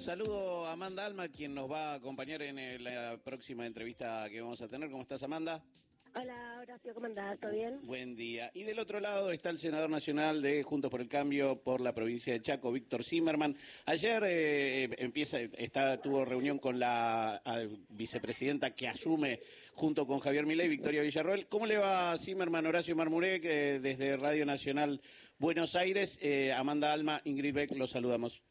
Saludo a Amanda Alma, quien nos va a acompañar en eh, la próxima entrevista que vamos a tener. ¿Cómo estás, Amanda? Hola, Horacio, ¿cómo andás? ¿Todo bien? Buen día. Y del otro lado está el senador nacional de Juntos por el Cambio por la provincia de Chaco, Víctor Zimmerman. Ayer eh, empieza, está, tuvo reunión con la vicepresidenta que asume junto con Javier Milei, Victoria Villarroel. ¿Cómo le va Zimmerman, Horacio Marmurek, desde Radio Nacional Buenos Aires? Eh, Amanda Alma, Ingrid Beck, los saludamos.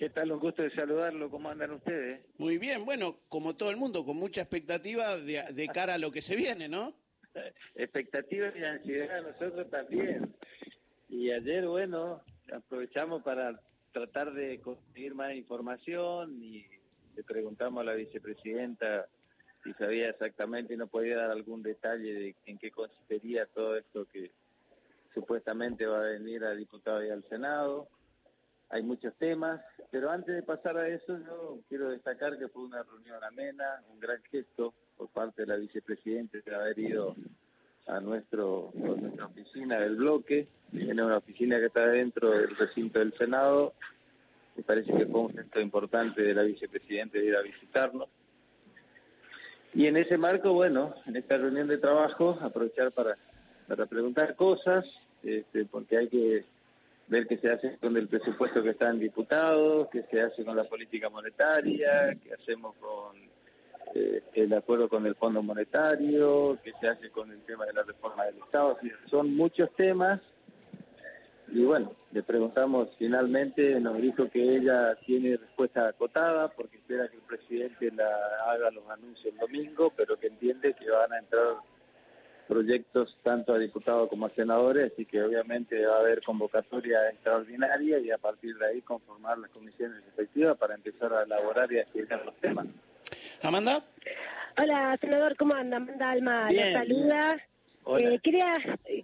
¿Qué tal? Un gusto de saludarlo. ¿Cómo andan ustedes? Muy bien. Bueno, como todo el mundo, con mucha expectativa de, cara a lo que se viene, ¿no? expectativa y ansiedad nosotros también. Y ayer, bueno, aprovechamos para tratar de conseguir más información y le preguntamos a la vicepresidenta si sabía exactamente y no podía dar algún detalle de en qué consistiría todo esto que supuestamente va a venir a diputado y al Senado hay muchos temas, pero antes de pasar a eso yo quiero destacar que fue una reunión amena, un gran gesto por parte de la vicepresidenta de haber ido a nuestro nuestra oficina del bloque, tiene una oficina que está dentro del recinto del Senado, me parece que fue un gesto importante de la vicepresidenta de ir a visitarnos. Y en ese marco, bueno, en esta reunión de trabajo, aprovechar para, para preguntar cosas, este, porque hay que ver qué se hace con el presupuesto que está en diputados, qué se hace con la política monetaria, qué hacemos con eh, el acuerdo con el Fondo Monetario, qué se hace con el tema de la reforma del Estado. Son muchos temas y bueno, le preguntamos finalmente, nos dijo que ella tiene respuesta acotada porque espera que el presidente la haga los anuncios el domingo, pero que entiende que van a entrar proyectos tanto a diputados como a senadores, así que obviamente va a haber convocatoria extraordinaria y a partir de ahí conformar las comisiones respectivas para empezar a elaborar y a estudiar los temas. Amanda. Hola, senador, ¿cómo anda? Amanda Alma, le saluda. Eh, quería,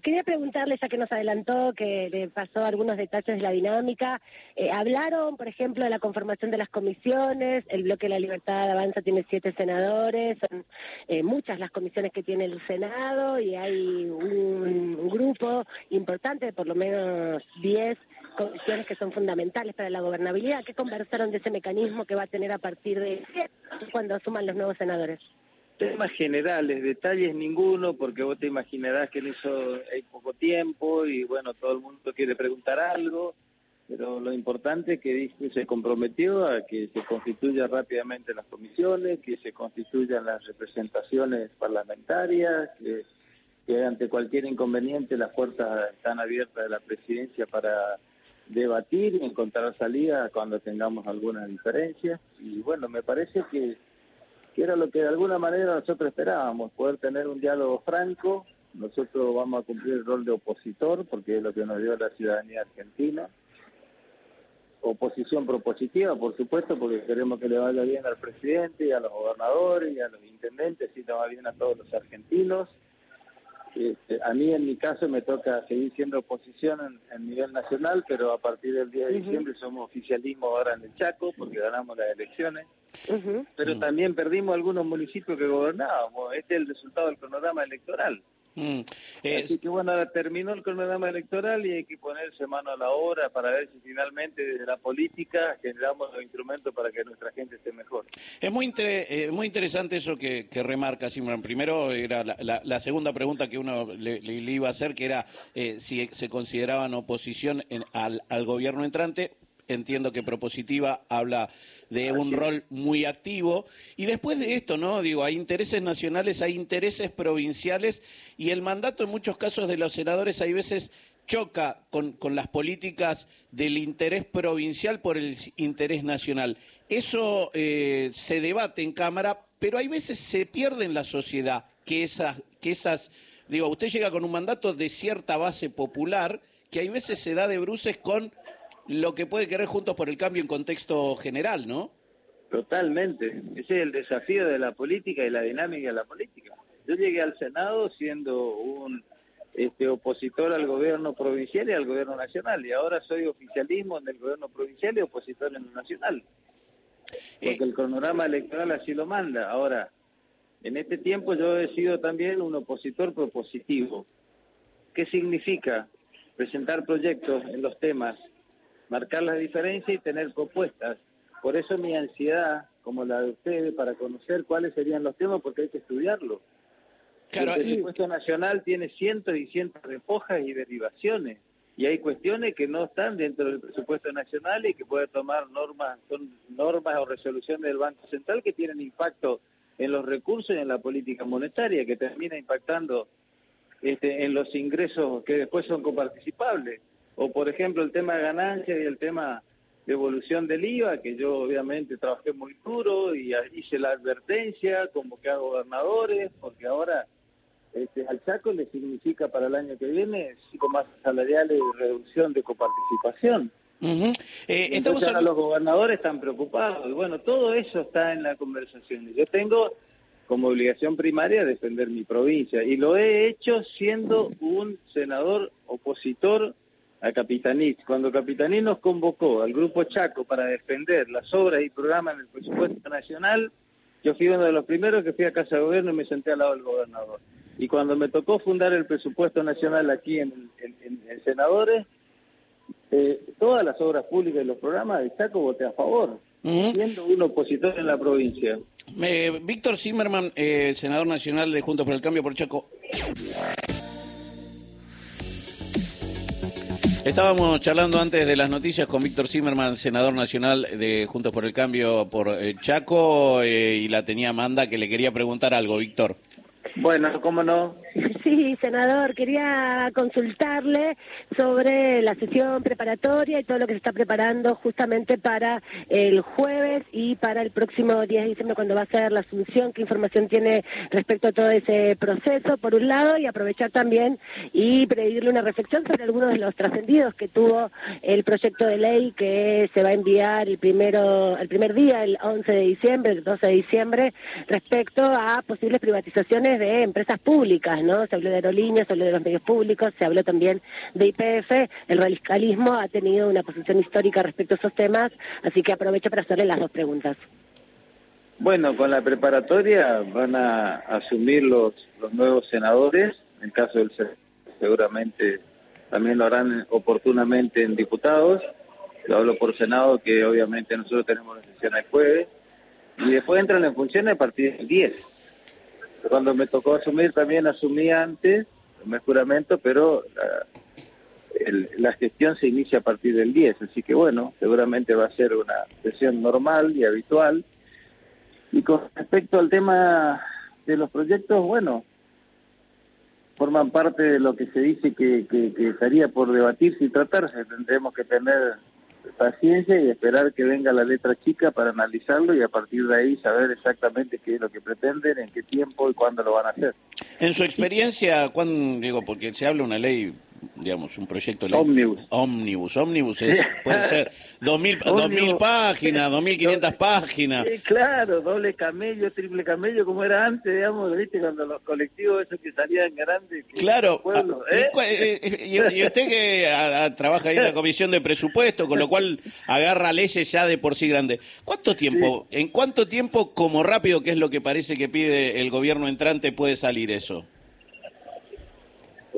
quería preguntarle, ya que nos adelantó, que le pasó algunos detalles de la dinámica. Eh, hablaron, por ejemplo, de la conformación de las comisiones. El Bloque de la Libertad Avanza tiene siete senadores. Son eh, muchas las comisiones que tiene el Senado y hay un, grupo importante, de por lo menos diez comisiones que son fundamentales para la gobernabilidad. ¿Qué conversaron de ese mecanismo que va a tener a partir de cuando asuman los nuevos senadores? Temas generales, detalles ninguno, porque vos te imaginarás que en eso hay poco tiempo y bueno, todo el mundo quiere preguntar algo, pero lo importante es que se comprometió a que se constituyan rápidamente las comisiones, que se constituyan las representaciones parlamentarias, que, que ante cualquier inconveniente las puertas están abiertas de la presidencia para debatir y encontrar salida cuando tengamos alguna diferencia. Y bueno, me parece que que era lo que de alguna manera nosotros esperábamos, poder tener un diálogo franco. Nosotros vamos a cumplir el rol de opositor, porque es lo que nos dio la ciudadanía argentina. Oposición propositiva, por supuesto, porque queremos que le vaya bien al presidente y a los gobernadores y a los intendentes y le va bien a todos los argentinos. Este, a mí, en mi caso, me toca seguir siendo oposición en, nivel nacional, pero a partir del día de diciembre somos oficialismo ahora en el Chaco, porque ganamos las elecciones. Pero mm. también perdimos algunos municipios que gobernábamos. Este es el resultado del cronograma electoral. Mm. Así que bueno, ahora terminó el cronograma electoral y hay que ponerse mano a la obra para ver si finalmente desde la política generamos los instrumentos para que nuestra gente esté mejor. Es muy, eh, muy interesante eso que, remarca Simón. Primero era la, segunda pregunta que uno le, iba a hacer, que era eh, si se consideraban oposición al, al gobierno entrante entiendo que propositiva habla de un rol muy activo. Y después de esto, ¿no? Digo, hay intereses nacionales, hay intereses provinciales y el mandato en muchos casos de los senadores hay veces choca con, con las políticas del interés provincial por el interés nacional. Eso eh, se debate en Cámara, pero hay veces se pierde en la sociedad que esas, que esas, digo, usted llega con un mandato de cierta base popular que hay veces se da de bruces con lo que puede querer Juntos por el Cambio en contexto general, ¿no? Totalmente. Ese es el desafío de la política y la dinámica de la política. Yo llegué al Senado siendo un este, opositor al gobierno provincial y al gobierno nacional, y ahora soy oficialismo en el gobierno provincial y opositor en el nacional. Porque el cronograma electoral así lo manda. Ahora, en este tiempo yo he sido también un opositor propositivo. ¿Qué significa? Presentar proyectos en los temas marcar la diferencia y tener propuestas. por eso mi ansiedad, como la de ustedes, para conocer cuáles serían los temas, porque hay que estudiarlo. el presupuesto nacional tiene cientos y cientos de hojas y derivaciones y hay cuestiones que no están dentro del presupuesto nacional y que puede tomar normas, son normas o resoluciones del Banco Central que tienen impacto en los recursos y en la política monetaria, que termina impactando este, en los ingresos que después son coparticipables. O, por ejemplo, el tema de ganancias y el tema de evolución del IVA, que yo obviamente trabajé muy duro y hice la advertencia, convoqué a gobernadores, porque ahora este, al Chaco le significa para el año que viene cinco más salariales y reducción de coparticipación. Uh Entonces los gobernadores están preocupados. Y bueno, todo eso está en la conversación. Yo tengo como obligación primaria defender mi provincia y lo he hecho siendo un senador opositor a Capitanich. Cuando Capitanich nos convocó al Grupo Chaco para defender las obras y programas en el presupuesto nacional, yo fui uno de los primeros que fui a Casa de Gobierno y me senté al lado del gobernador. Y cuando me tocó fundar el presupuesto nacional aquí en, Senadores, eh, todas las obras públicas y los programas de Chaco voté a favor, siendo un opositor en la provincia. Víctor Zimmerman, eh, senador nacional de Juntos por el Cambio por Chaco. Estábamos charlando antes de las noticias con Víctor Zimmerman, senador nacional de Juntos por el Cambio por eh, Chaco, y la tenía Amanda que le quería preguntar algo, Víctor. Bueno, cómo no. Sí, senador, quería consultarle sobre la sesión preparatoria y todo lo que se está preparando justamente para el jueves y para el próximo 10 de diciembre cuando va a ser la asunción, qué información tiene respecto a todo ese proceso, por un lado, y aprovechar también y pedirle una reflexión sobre algunos de los trascendidos que tuvo el proyecto de ley que se va a enviar el primero, el primer día, el 11 de diciembre, el 12 de diciembre, respecto a posibles privatizaciones de empresas públicas, ¿no? se habló de aerolíneas, se habló de los medios públicos, se habló también de IPF. El radicalismo ha tenido una posición histórica respecto a esos temas, así que aprovecho para hacerle las dos preguntas. Bueno, con la preparatoria van a asumir los, los nuevos senadores, en caso del seguramente también lo harán oportunamente en diputados. Lo hablo por Senado, que obviamente nosotros tenemos la sesión el jueves, y después entran en funciones a partir del 10 cuando me tocó asumir también asumí antes, me juramento, pero la, gestión se inicia a partir del 10, así que bueno, seguramente va a ser una sesión normal y habitual. Y con respecto al tema de los proyectos, bueno, forman parte de lo que se dice que, que estaría por debatirse y tratarse. Tendremos que tener paciencia y esperar que venga la letra chica para analizarlo y a partir de ahí saber exactamente qué es lo que pretenden, en qué tiempo y cuándo lo van a hacer. En su experiencia, ¿cuándo, digo, porque se habla una ley digamos, un proyecto Ómnibus. Ómnibus, ómnibus puede ser 2000, 2000 páginas, 2500 páginas. Sí, claro, doble camello, triple camello, como era antes, digamos, ¿viste? Cuando los colectivos esos que salían grandes. claro. Ah, ¿eh? Eh, eh, y, usted que trabaja ahí en la comisión de presupuesto, con lo cual agarra leyes ya de por sí grandes. ¿Cuánto tiempo, en cuánto tiempo, como rápido, que es lo que parece que pide el gobierno entrante, puede salir eso?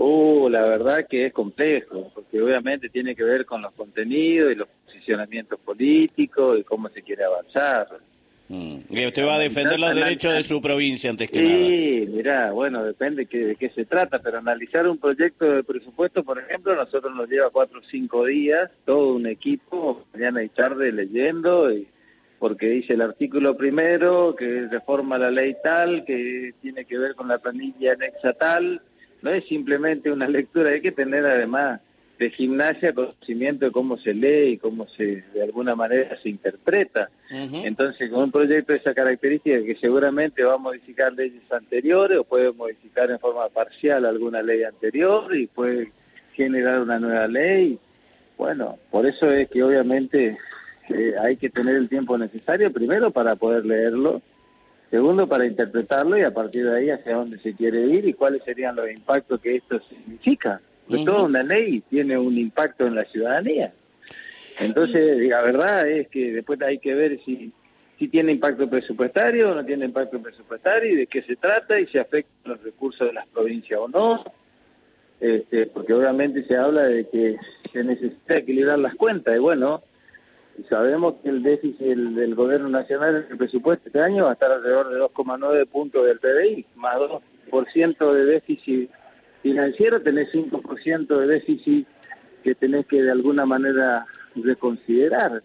Uh, la verdad que es complejo, porque obviamente tiene que ver con los contenidos y los posicionamientos políticos y cómo se quiere avanzar. Mm. Y usted va a defender los derechos de su provincia antes que nada. Sí, mirá, bueno, depende de qué se trata, pero analizar un proyecto de presupuesto, por ejemplo, nosotros nos lleva cuatro o cinco días, todo un equipo, mañana y tarde leyendo, y porque dice el artículo primero que reforma la ley tal, que tiene que ver con la planilla anexa tal, no es simplemente una lectura, hay que tener además de gimnasia conocimiento de cómo se lee y cómo se de alguna manera se interpreta. Entonces, con un proyecto de esa característica que seguramente va a modificar leyes anteriores o puede modificar en forma parcial alguna ley anterior y puede generar una nueva ley. Bueno, por eso es que obviamente eh, hay que tener el tiempo necesario primero para poder leerlo Segundo, para interpretarlo y a partir de ahí hacia dónde se quiere ir y cuáles serían los impactos que esto significa. Pues toda una ley tiene un impacto en la ciudadanía. Entonces, la verdad es que después hay que ver si, si tiene impacto presupuestario o no tiene impacto presupuestario y de qué se trata y si afecta los recursos de las provincias o no. Este, porque obviamente se habla de que se necesita equilibrar las cuentas y bueno, Sabemos que el déficit del, gobierno nacional el presupuesto este año va a estar alrededor de 2,9 puntos del PBI, más 2% de déficit financiero, tenés 5% de déficit que tenés que de alguna manera reconsiderar.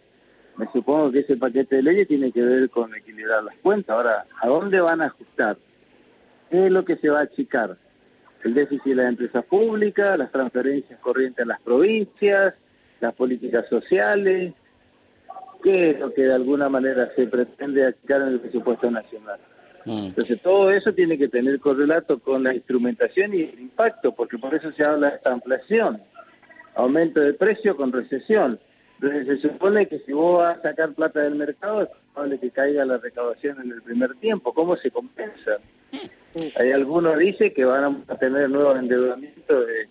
Me supongo que ese paquete de leyes tiene que ver con equilibrar las cuentas. Ahora, ¿a dónde van a ajustar? ¿Qué es lo que se va a achicar? El déficit de las empresas públicas, las transferencias corrientes a las provincias, las políticas sociales. ¿Qué es lo que de alguna manera se pretende achicar en el presupuesto nacional? Mm. Entonces, todo eso tiene que tener correlato con la instrumentación y el impacto, porque por eso se habla de esta inflación. Aumento de precio con recesión. Entonces, se supone que si vos vas a sacar plata del mercado, es probable que caiga la recaudación en el primer tiempo. ¿Cómo se compensa? Hay algunos dicen que van a tener nuevos endeudamientos de,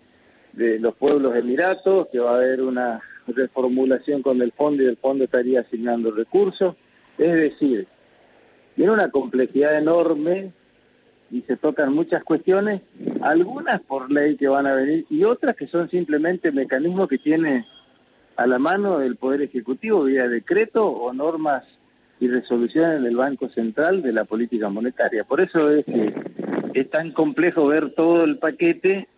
de los pueblos emiratos, que va a haber una reformulación con el fondo y el fondo estaría asignando recursos. Es decir, tiene una complejidad enorme y se tocan muchas cuestiones, algunas por ley que van a venir y otras que son simplemente mecanismos que tiene a la mano el Poder Ejecutivo vía decreto o normas y resoluciones del Banco Central de la política monetaria. Por eso es es tan complejo ver todo el paquete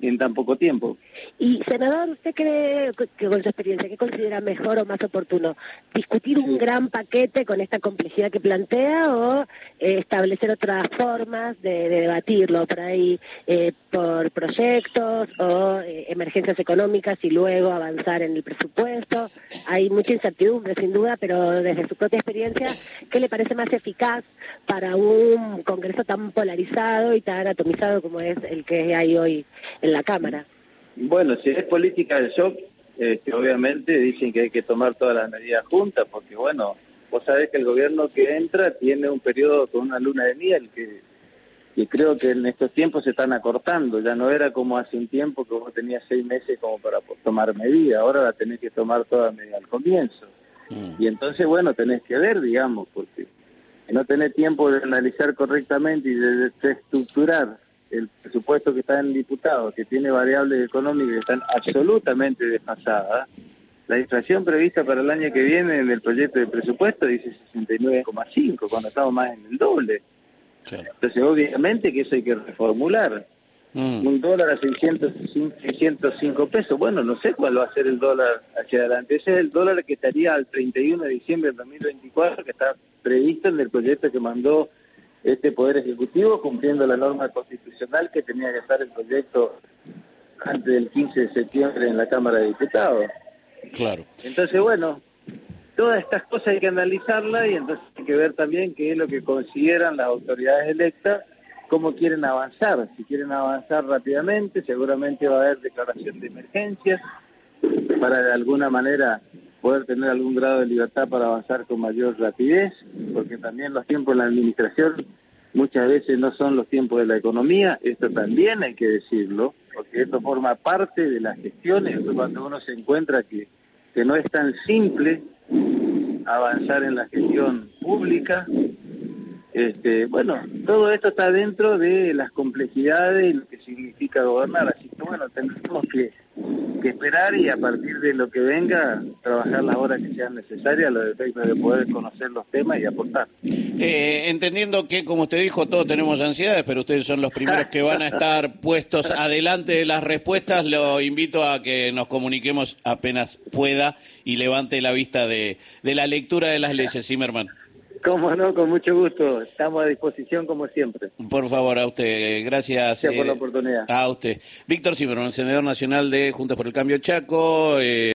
en tan poco tiempo. Y, senador, ¿usted cree que con su experiencia, qué considera mejor o más oportuno? ¿Discutir un gran paquete con esta complejidad que plantea o establecer otras formas de, debatirlo por ahí, eh, por proyectos o eh, emergencias económicas y luego avanzar en el presupuesto? Hay mucha incertidumbre, sin duda, pero desde su propia experiencia, ¿qué le parece más eficaz para un Congreso tan polarizado y tan atomizado como es el que hay hoy en la Cámara? Bueno, si es política del shock, este, obviamente dicen que hay que tomar todas las medidas juntas, porque bueno, vos sabés que el gobierno que entra tiene un periodo con una luna de miel que, que creo que en estos tiempos se están acortando. Ya no era como hace un tiempo que vos tenías seis meses como para tomar medidas, ahora la tenés que tomar toda medida al comienzo. Mm. Y entonces, bueno, tenés que ver, digamos, porque no tenés tiempo de analizar correctamente y de estructurar el presupuesto que está en el diputado, que tiene variables económicas que están absolutamente desfasadas, la inflación prevista para el año que viene en el proyecto de presupuesto dice 69,5, cuando estamos más en el doble. Entonces, obviamente que eso hay que reformular. Mm. Un dólar a 600, 605 pesos, bueno, no sé cuál va a ser el dólar hacia adelante. Ese es el dólar que estaría al 31 de diciembre de 2024, que está previsto en el proyecto que mandó este Poder Ejecutivo cumpliendo la norma constitucional que tenía que estar el proyecto antes del 15 de septiembre en la Cámara de Diputados. Claro. Entonces, bueno, todas estas cosas hay que analizarlas y entonces hay que ver también qué es lo que consideran las autoridades electas, cómo quieren avanzar. Si quieren avanzar rápidamente, seguramente va a haber declaración de emergencia para de alguna manera poder tener algún grado de libertad para avanzar con mayor rapidez, porque también los tiempos en la administración muchas veces no son los tiempos de la economía, esto también hay que decirlo, porque esto forma parte de las gestiones, cuando uno se encuentra que, que no es tan simple avanzar en la gestión pública, este, bueno, todo esto está dentro de las complejidades y lo que significa gobernar, así que bueno, tenemos que que esperar y a partir de lo que venga, trabajar las horas que sean necesarias, los efectos de poder conocer los temas y aportar. Eh, entendiendo que, como usted dijo, todos tenemos ansiedades, pero ustedes son los primeros que van a estar puestos adelante de las respuestas, lo invito a que nos comuniquemos apenas pueda y levante la vista de, de la lectura de las leyes, Zimmerman. Cómo no, con mucho gusto. Estamos a disposición como siempre. Por favor, a usted. Gracias. Gracias por la eh, oportunidad. A usted. Víctor Zimmerman, senador nacional de Juntos por el Cambio Chaco. Eh,